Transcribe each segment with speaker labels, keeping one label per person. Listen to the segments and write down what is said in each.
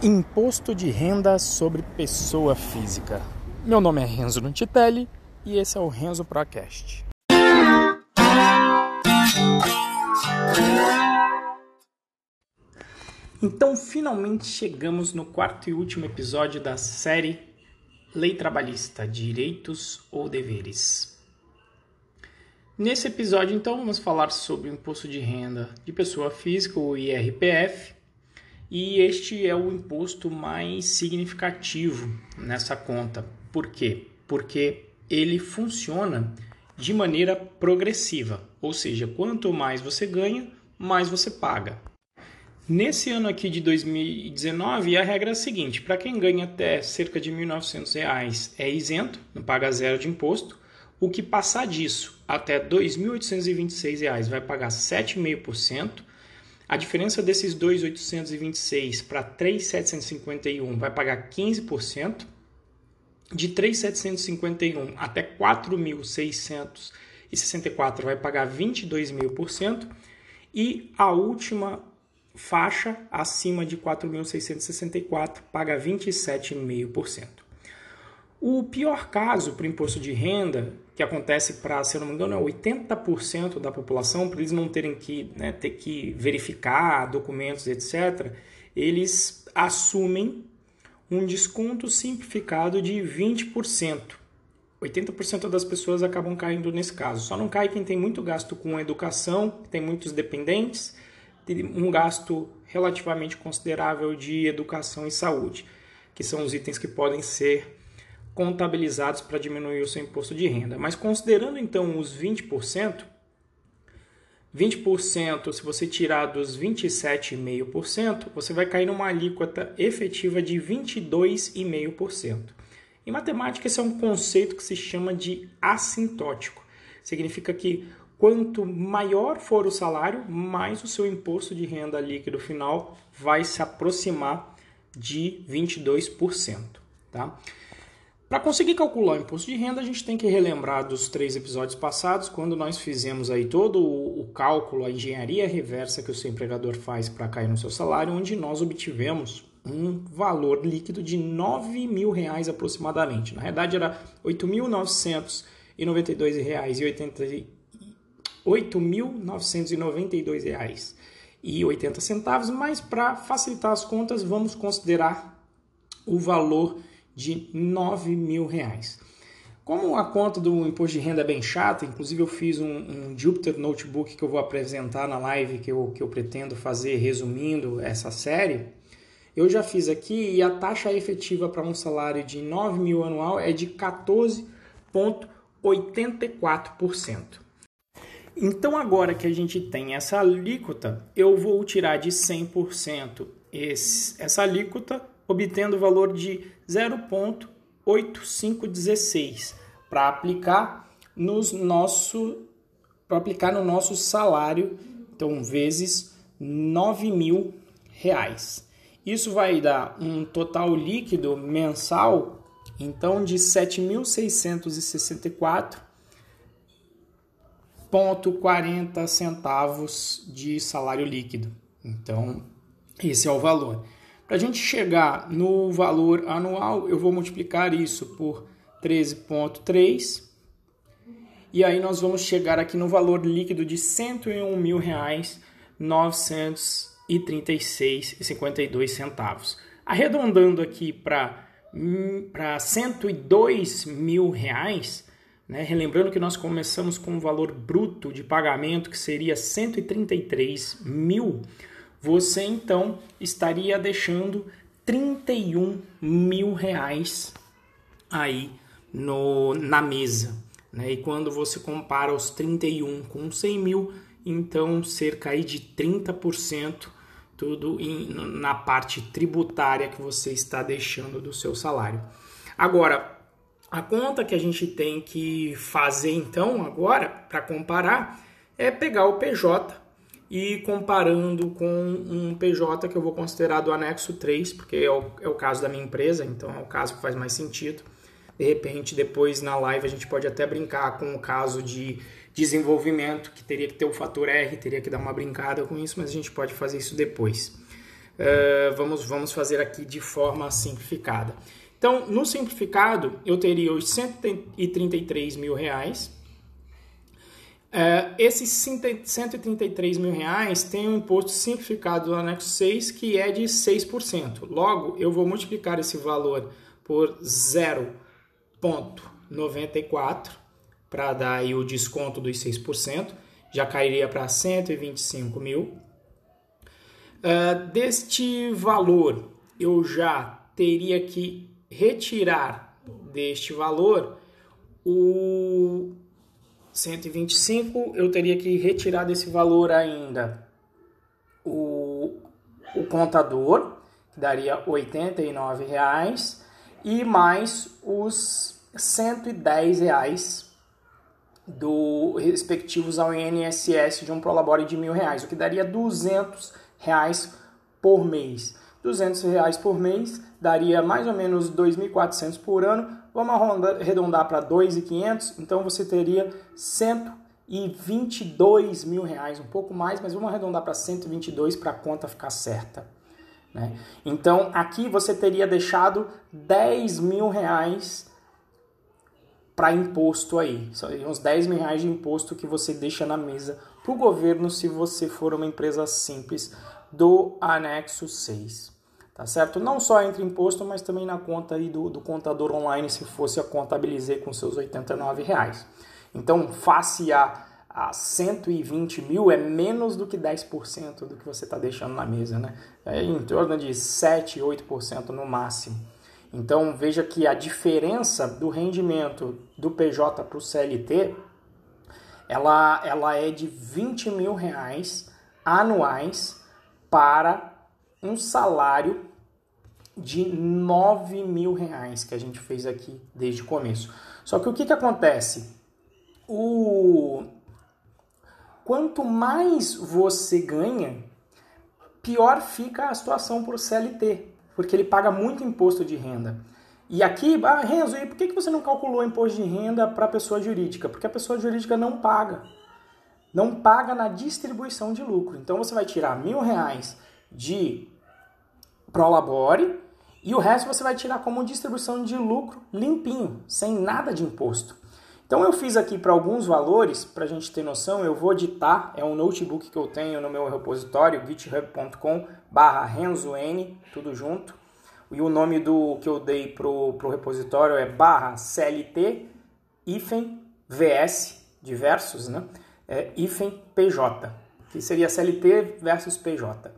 Speaker 1: Imposto de renda sobre pessoa física. Meu nome é Renzo Nutitelli e esse é o Renzo Procast. Então, finalmente chegamos no quarto e último episódio da série Lei Trabalhista: Direitos ou Deveres. Nesse episódio, então, vamos falar sobre o imposto de renda de pessoa física, o IRPF, e este é o imposto mais significativo nessa conta. Por quê? Porque ele funciona de maneira progressiva, ou seja, quanto mais você ganha, mais você paga. Nesse ano aqui de 2019, a regra é a seguinte: para quem ganha até cerca de R$ 1.900 é isento, não paga zero de imposto. O que passar disso até R$ 2.826 vai pagar 7,5%. A diferença desses 2.826 para 3.751 vai pagar 15%. De 3.751 até 4.664 vai pagar 22,5%. E a última faixa acima de 4.664 paga 27,5%. O pior caso para o imposto de renda, que acontece para, se eu não me engano, é 80% da população, para eles não terem que né, ter que verificar documentos, etc., eles assumem um desconto simplificado de 20%. 80% das pessoas acabam caindo nesse caso. Só não cai quem tem muito gasto com educação, tem muitos dependentes, tem um gasto relativamente considerável de educação e saúde, que são os itens que podem ser contabilizados para diminuir o seu imposto de renda. Mas considerando então os 20%, 20%, se você tirar dos 27,5%, você vai cair numa alíquota efetiva de 22,5%. Em matemática, esse é um conceito que se chama de assintótico. Significa que quanto maior for o salário, mais o seu imposto de renda líquido final vai se aproximar de 22%. Tá? Para conseguir calcular o imposto de renda, a gente tem que relembrar dos três episódios passados, quando nós fizemos aí todo o cálculo, a engenharia reversa que o seu empregador faz para cair no seu salário, onde nós obtivemos um valor líquido de 9 mil reais aproximadamente. Na verdade, era R$ 8.992,80 8.992,80, mas para facilitar as contas, vamos considerar o valor de 9 mil reais. Como a conta do imposto de renda é bem chata, inclusive eu fiz um, um, Jupyter Notebook que eu vou apresentar na live que eu, que eu pretendo fazer resumindo essa série, eu já fiz aqui e a taxa efetiva para um salário de 9 mil anual é de 14,84%. Então agora que a gente tem essa alíquota, eu vou tirar de 100% esse, essa alíquota obtendo o valor de 0,8516 para aplicar nos nosso para aplicar no nosso salário, então vezes 9 mil reais. Isso vai dar um total líquido mensal, então de 7.664,40 centavos de salário líquido. Então, esse é o valor. Para a gente chegar no valor anual, eu vou multiplicar isso por 13,3 e aí nós vamos chegar aqui no valor líquido de R$ 101.936,52 centavos. Arredondando aqui para para 102 mil reais, né? relembrando que nós começamos com um valor bruto de pagamento que seria 133 mil, você então estaria deixando 31 mil reais aí no, na mesa. Né? E quando você compara os 31 com 100 mil, então cerca aí de 30% tudo em, na parte tributária que você está deixando do seu salário. Agora, a conta que a gente tem que fazer então agora para comparar é pegar o PJ e comparando com um PJ que eu vou considerar do anexo 3, porque é o, é o caso da minha empresa, então é o caso que faz mais sentido. De repente, depois na live a gente pode até brincar com o caso de desenvolvimento, que teria que ter o fator R, teria que dar uma brincada com isso, mas a gente pode fazer isso depois. Uh, vamos, vamos fazer aqui de forma simplificada. Então, no simplificado, eu teria os 133 mil reais. Uh, esses 133 mil reais tem um imposto simplificado do anexo 6 que é de 6%. Logo, eu vou multiplicar esse valor por 0,94 para dar aí o desconto dos 6%. Já cairia para 125 mil. Uh, deste valor, eu já teria que retirar deste valor o 125, eu teria que retirar desse valor ainda o, o contador, que daria 89 reais, e mais os 110 reais do respectivos ao INSS de um prolabore de mil reais, o que daria 200 reais por mês. 200 reais por mês daria mais ou menos 2.400 por ano. Vamos arredondar para 2.500, então você teria 122 mil reais, um pouco mais, mas vamos arredondar para 122 para a conta ficar certa. Né? Então aqui você teria deixado 10 mil reais para imposto aí. São uns 10 mil reais de imposto que você deixa na mesa para o governo se você for uma empresa simples do anexo 6. Tá certo? Não só entre imposto, mas também na conta aí do, do contador online, se fosse a contabilizar com seus 89 reais. Então, face a, a 120 mil, é menos do que 10% do que você está deixando na mesa, né? É em torno de 7, 8% no máximo. Então veja que a diferença do rendimento do PJ para o CLT ela, ela é de 20 mil reais anuais para um salário de 9 mil reais que a gente fez aqui desde o começo. Só que o que, que acontece? O... Quanto mais você ganha, pior fica a situação para o CLT porque ele paga muito imposto de renda. E aqui, ah, Renzo, e por que você não calculou imposto de renda para a pessoa jurídica? Porque a pessoa jurídica não paga. Não paga na distribuição de lucro. Então você vai tirar mil reais de Prolabore e o resto você vai tirar como distribuição de lucro limpinho, sem nada de imposto. Então eu fiz aqui para alguns valores, para a gente ter noção, eu vou ditar, é um notebook que eu tenho no meu repositório, github.com barra renzoN, tudo junto. E o nome do que eu dei para o repositório é barra CLT hífen VS, diversos, né? É, hífen PJ, que seria CLT versus PJ.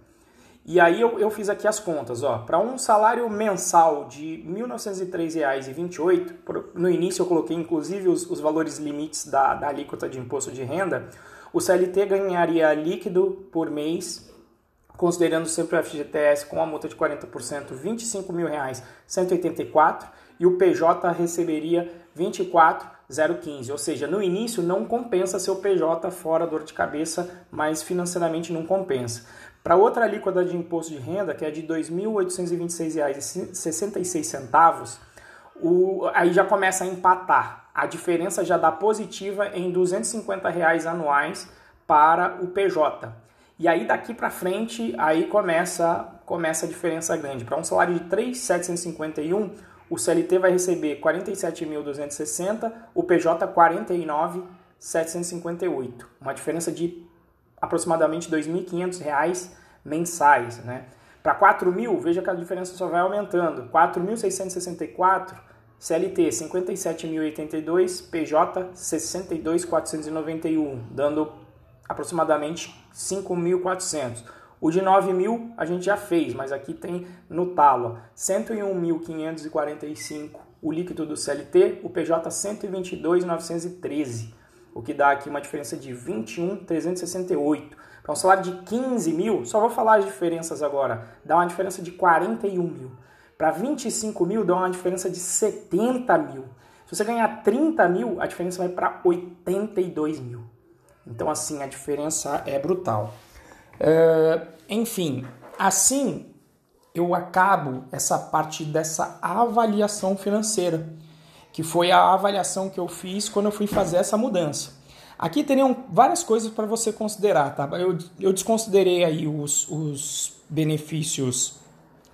Speaker 1: E aí eu, eu fiz aqui as contas, ó, para um salário mensal de R$ 1.903,28, no início eu coloquei inclusive os, os valores limites da, da alíquota de imposto de renda, o CLT ganharia líquido por mês, considerando sempre o FGTS com a multa de 40%, R$ 25.184, e o PJ receberia 24,015. Ou seja, no início não compensa seu PJ fora dor de cabeça, mas financeiramente não compensa. Para outra alíquota de imposto de renda, que é de R$ 2.826,66, o, aí já começa a empatar. A diferença já dá positiva em 250 reais anuais para o PJ. E aí daqui para frente, aí começa, começa a diferença grande. Para um salário de 3.751, o CLT vai receber 47.260, o PJ 49.758. Uma diferença de aproximadamente R$ 2.500 mensais. Né? Para 4 mil, veja que a diferença só vai aumentando. 4.664, CLT 57.082, PJ 62.491, dando aproximadamente 5.400. O de 9 mil a gente já fez, mas aqui tem no talo 101.545 o líquido do CLT, o PJ 122.913 o que dá aqui uma diferença de 21,368. Para um salário de 15 mil, só vou falar as diferenças agora, dá uma diferença de 41 mil. Para 25 mil, dá uma diferença de 70 mil. Se você ganhar 30 mil, a diferença vai para 82 mil. Então, assim, a diferença é brutal. Uh, enfim, assim eu acabo essa parte dessa avaliação financeira que foi a avaliação que eu fiz quando eu fui fazer essa mudança. Aqui teriam várias coisas para você considerar, tá? Eu, eu desconsiderei aí os, os benefícios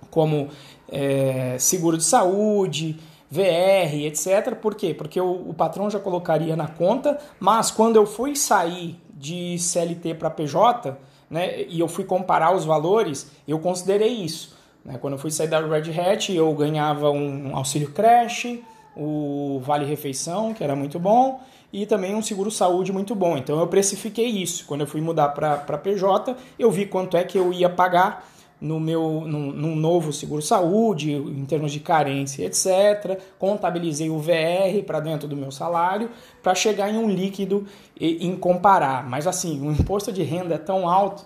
Speaker 1: como é, seguro de saúde, VR, etc. Por quê? Porque o, o patrão já colocaria na conta, mas quando eu fui sair de CLT para PJ, né, e eu fui comparar os valores, eu considerei isso. Né? Quando eu fui sair da Red Hat, eu ganhava um auxílio creche, o Vale Refeição, que era muito bom, e também um seguro saúde muito bom. Então eu precifiquei isso. Quando eu fui mudar para PJ, eu vi quanto é que eu ia pagar no meu num, novo seguro saúde, em termos de carência, etc. Contabilizei o VR para dentro do meu salário para chegar em um líquido e em comparar. Mas assim, o imposto de renda é tão alto,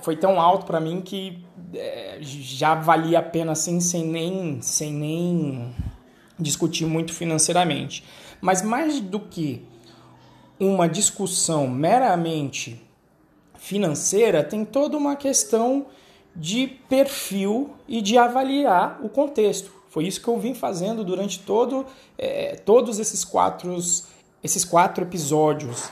Speaker 1: foi tão alto para mim que é, já valia a pena assim, sem nem, sem nem discutir muito financeiramente. Mas mais do que uma discussão meramente financeira, tem toda uma questão de perfil e de avaliar o contexto. Foi isso que eu vim fazendo durante todo, é, todos esses quatro, esses quatro episódios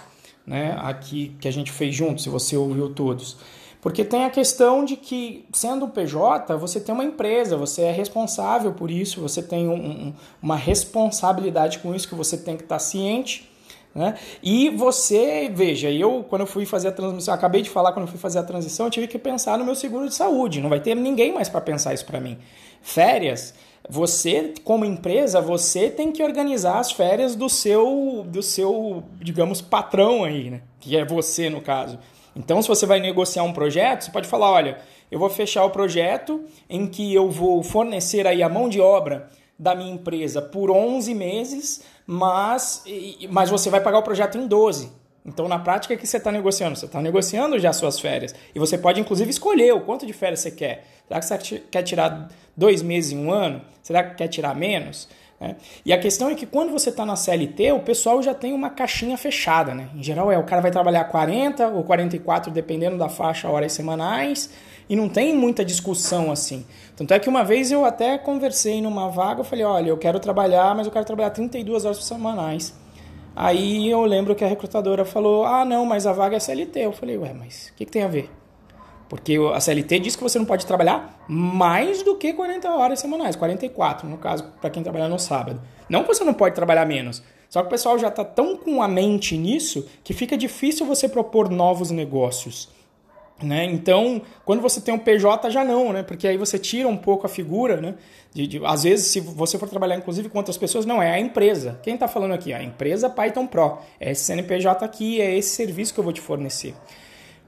Speaker 1: né, aqui que a gente fez junto, se você ouviu todos. Porque tem a questão de que, sendo um PJ, você tem uma empresa, você é responsável por isso, você tem um, um, uma responsabilidade com isso que você tem que estar ciente. Né? E você, veja, eu quando eu fui fazer a transição, acabei de falar quando eu fui fazer a transição, eu tive que pensar no meu seguro de saúde. Não vai ter ninguém mais para pensar isso para mim. Férias, você como empresa, você tem que organizar as férias do seu, do seu, digamos, patrão aí, né? Que é você no caso. Então, se você vai negociar um projeto, você pode falar, olha, eu vou fechar o projeto em que eu vou fornecer aí a mão de obra da minha empresa por 11 meses mas, mas você vai pagar o projeto em 12. Então, na prática, o que você está negociando? Você está negociando já suas férias. E você pode, inclusive, escolher o quanto de férias você quer. Será que você quer tirar dois meses em um ano? Será que quer tirar menos? É. E a questão é que quando você está na CLT, o pessoal já tem uma caixinha fechada. Né? Em geral, é o cara vai trabalhar 40 ou 44, dependendo da faixa, horas semanais e não tem muita discussão assim. Tanto é que uma vez eu até conversei numa vaga, eu falei, olha, eu quero trabalhar, mas eu quero trabalhar 32 horas semanais. Aí eu lembro que a recrutadora falou, ah, não, mas a vaga é CLT. Eu falei, ué, mas o que, que tem a ver? Porque a CLT diz que você não pode trabalhar mais do que 40 horas semanais, 44 no caso, para quem trabalha no sábado. Não que você não pode trabalhar menos, só que o pessoal já está tão com a mente nisso que fica difícil você propor novos negócios. Né? Então, quando você tem um PJ, já não, né? porque aí você tira um pouco a figura. Né? De, de, às vezes, se você for trabalhar inclusive com outras pessoas, não, é a empresa. Quem está falando aqui? A empresa Python Pro. É esse CNPJ aqui, é esse serviço que eu vou te fornecer.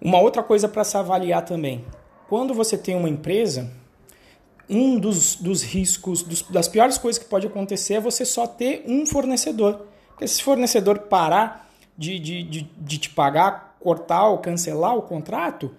Speaker 1: Uma outra coisa para se avaliar também. Quando você tem uma empresa, um dos, dos riscos, dos, das piores coisas que pode acontecer é você só ter um fornecedor. Porque se esse fornecedor parar de, de, de, de te pagar, cortar ou cancelar o contrato,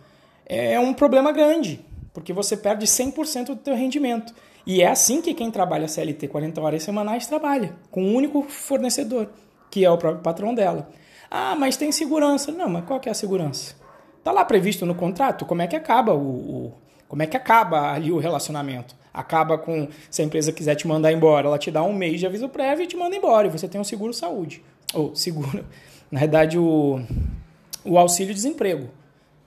Speaker 1: é um problema grande, porque você perde 100% do teu rendimento. E é assim que quem trabalha CLT 40 horas semanais trabalha, com um único fornecedor, que é o próprio patrão dela. Ah, mas tem segurança. Não, mas qual que é a segurança? Está lá previsto no contrato como é que acaba o, o, como é que acaba ali o relacionamento. Acaba com se a empresa quiser te mandar embora, ela te dá um mês de aviso prévio e te manda embora. E você tem um seguro saúde. Ou seguro, na verdade, o, o auxílio desemprego.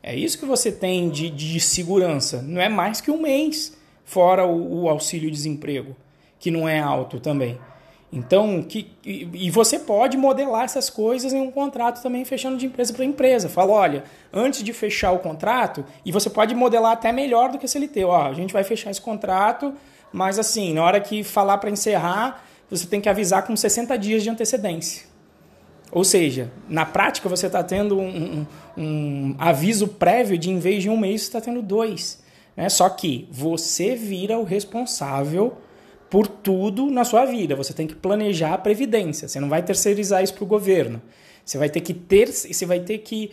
Speaker 1: É isso que você tem de, de segurança. Não é mais que um mês, fora o, o auxílio-desemprego, que não é alto também. Então, que, e você pode modelar essas coisas em um contrato também fechando de empresa para empresa. Fala, olha, antes de fechar o contrato, e você pode modelar até melhor do que a CLT. Ó, a gente vai fechar esse contrato, mas assim, na hora que falar para encerrar, você tem que avisar com 60 dias de antecedência. Ou seja, na prática você está tendo um, um, aviso prévio de em vez de um mês, você está tendo dois. Né? Só que você vira o responsável por tudo na sua vida. Você tem que planejar a previdência. Você não vai terceirizar isso para o governo. Você vai ter que ter, você vai ter que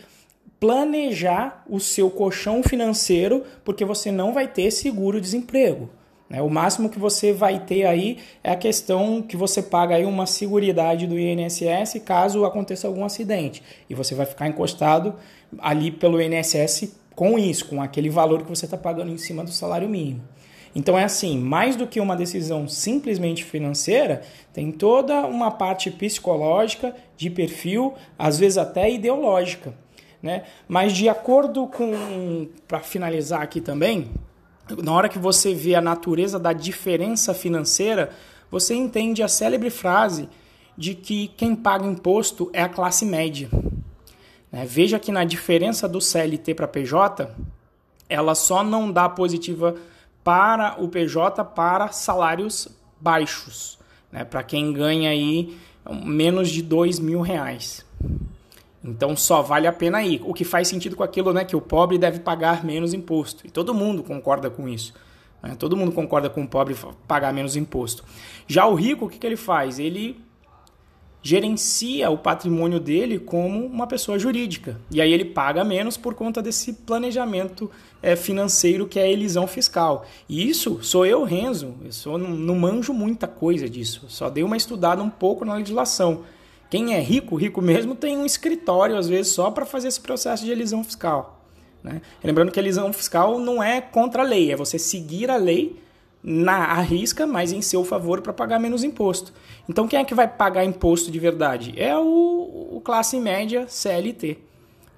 Speaker 1: planejar o seu colchão financeiro, porque você não vai ter seguro-desemprego. Né? O máximo que você vai ter aí é a questão que você paga aí uma seguridade do INSS caso aconteça algum acidente. E você vai ficar encostado ali pelo INSS com isso, com aquele valor que você está pagando em cima do salário mínimo. Então é assim, mais do que uma decisão simplesmente financeira, tem toda uma parte psicológica, de perfil, às vezes até ideológica. Né? Mas de acordo com, para finalizar aqui também, na hora que você vê a natureza da diferença financeira, você entende a célebre frase de que quem paga imposto é a classe média. Né? Veja que na diferença do CLT para PJ, ela só não dá positiva para o PJ para salários baixos, né? para quem ganha aí menos de dois mil reais. Então só vale a pena ir. O que faz sentido com aquilo, né, que o pobre deve pagar menos imposto. E todo mundo concorda com isso. Né? Todo mundo concorda com o pobre pagar menos imposto. Já o rico, o que, que ele faz? Ele gerencia o patrimônio dele como uma pessoa jurídica. E aí ele paga menos por conta desse planejamento é, financeiro que é a elisão fiscal. E isso sou eu, Renzo. Eu sou, não manjo muita coisa disso. Só dei uma estudada um pouco na legislação. Quem é rico, rico mesmo, tem um escritório, às vezes, só para fazer esse processo de elisão fiscal. Né? Lembrando que a elisão fiscal não é contra a lei, é você seguir a lei na arrisca, mas em seu favor para pagar menos imposto. Então quem é que vai pagar imposto de verdade? É o, o classe média CLT,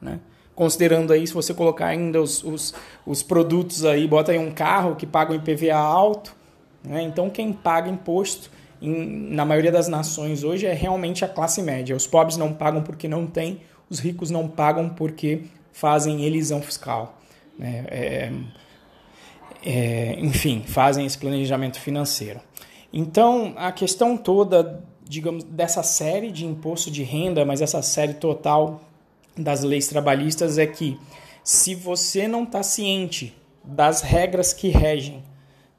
Speaker 1: né? Considerando aí, se você colocar ainda os, os, os, produtos aí, bota aí um carro que paga um IPVA alto, né? Então quem paga imposto em, na maioria das nações hoje é realmente a classe média. Os pobres não pagam porque não têm, os ricos não pagam porque fazem elisão fiscal. Né? É, é, enfim, fazem esse planejamento financeiro. Então, a questão toda, digamos, dessa série de imposto de renda, mas essa série total das leis trabalhistas é que se você não está ciente das regras que regem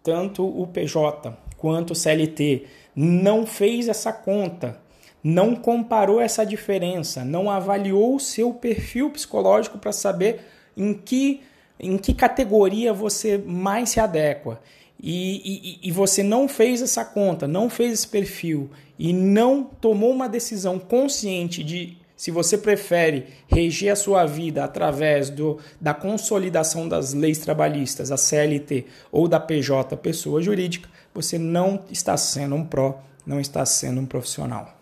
Speaker 1: tanto o PJ quanto o CLT, não fez essa conta, não comparou essa diferença, não avaliou o seu perfil psicológico para saber em que em que categoria você mais se adequa. E, e, e, você não fez essa conta, não fez esse perfil e não tomou uma decisão consciente de se você prefere reger a sua vida através do, da consolidação das leis trabalhistas, a CLT ou da PJ, pessoa jurídica, você não está sendo um pró, não está sendo um profissional.